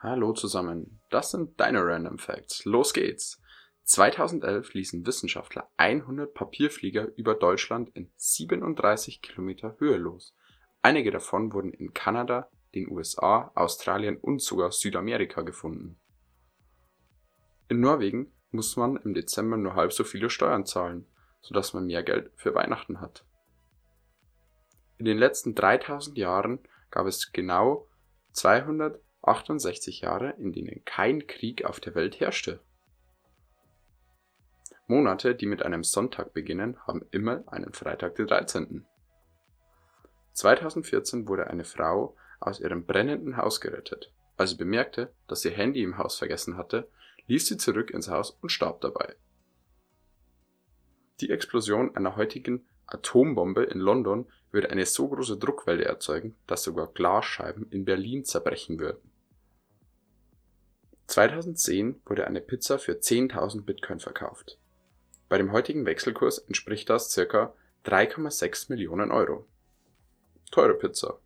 Hallo zusammen, das sind deine Random Facts. Los geht's! 2011 ließen Wissenschaftler 100 Papierflieger über Deutschland in 37 Kilometer Höhe los. Einige davon wurden in Kanada, den USA, Australien und sogar Südamerika gefunden. In Norwegen muss man im Dezember nur halb so viele Steuern zahlen, sodass man mehr Geld für Weihnachten hat. In den letzten 3000 Jahren gab es genau 268 Jahre, in denen kein Krieg auf der Welt herrschte. Monate, die mit einem Sonntag beginnen, haben immer einen Freitag den 13. 2014 wurde eine Frau aus ihrem brennenden Haus gerettet. Als sie bemerkte, dass ihr Handy im Haus vergessen hatte, lief sie zurück ins Haus und starb dabei. Die Explosion einer heutigen Atombombe in London würde eine so große Druckwelle erzeugen, dass sogar Glasscheiben in Berlin zerbrechen würden. 2010 wurde eine Pizza für 10.000 Bitcoin verkauft. Bei dem heutigen Wechselkurs entspricht das ca. 3,6 Millionen Euro. Teure Pizza.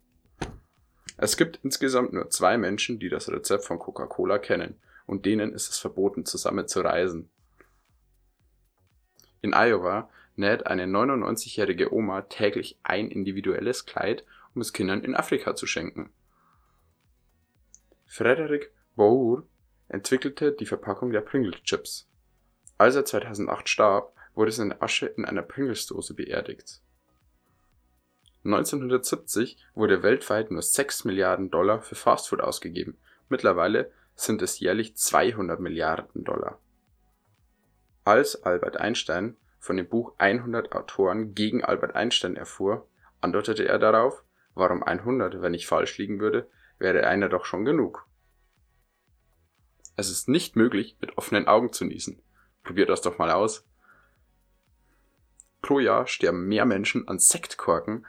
Es gibt insgesamt nur zwei Menschen, die das Rezept von Coca-Cola kennen, und denen ist es verboten, zusammen zu reisen. In Iowa näht eine 99-jährige Oma täglich ein individuelles Kleid, um es Kindern in Afrika zu schenken. Frederick Bour entwickelte die Verpackung der Pringles Chips. Als er 2008 starb, wurde seine Asche in einer Pringles-Dose beerdigt. 1970 wurde weltweit nur 6 Milliarden Dollar für Fastfood ausgegeben, mittlerweile sind es jährlich 200 Milliarden Dollar. Als Albert Einstein von dem Buch 100 Autoren gegen Albert Einstein erfuhr, antwortete er darauf, warum 100, wenn ich falsch liegen würde, wäre einer doch schon genug. Es ist nicht möglich, mit offenen Augen zu niesen. Probiert das doch mal aus. Pro Jahr sterben mehr Menschen an Sektkorken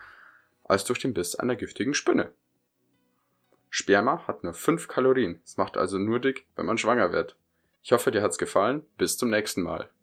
als durch den Biss einer giftigen Spinne. Sperma hat nur 5 Kalorien, es macht also nur dick, wenn man schwanger wird. Ich hoffe, dir hat's gefallen. Bis zum nächsten Mal.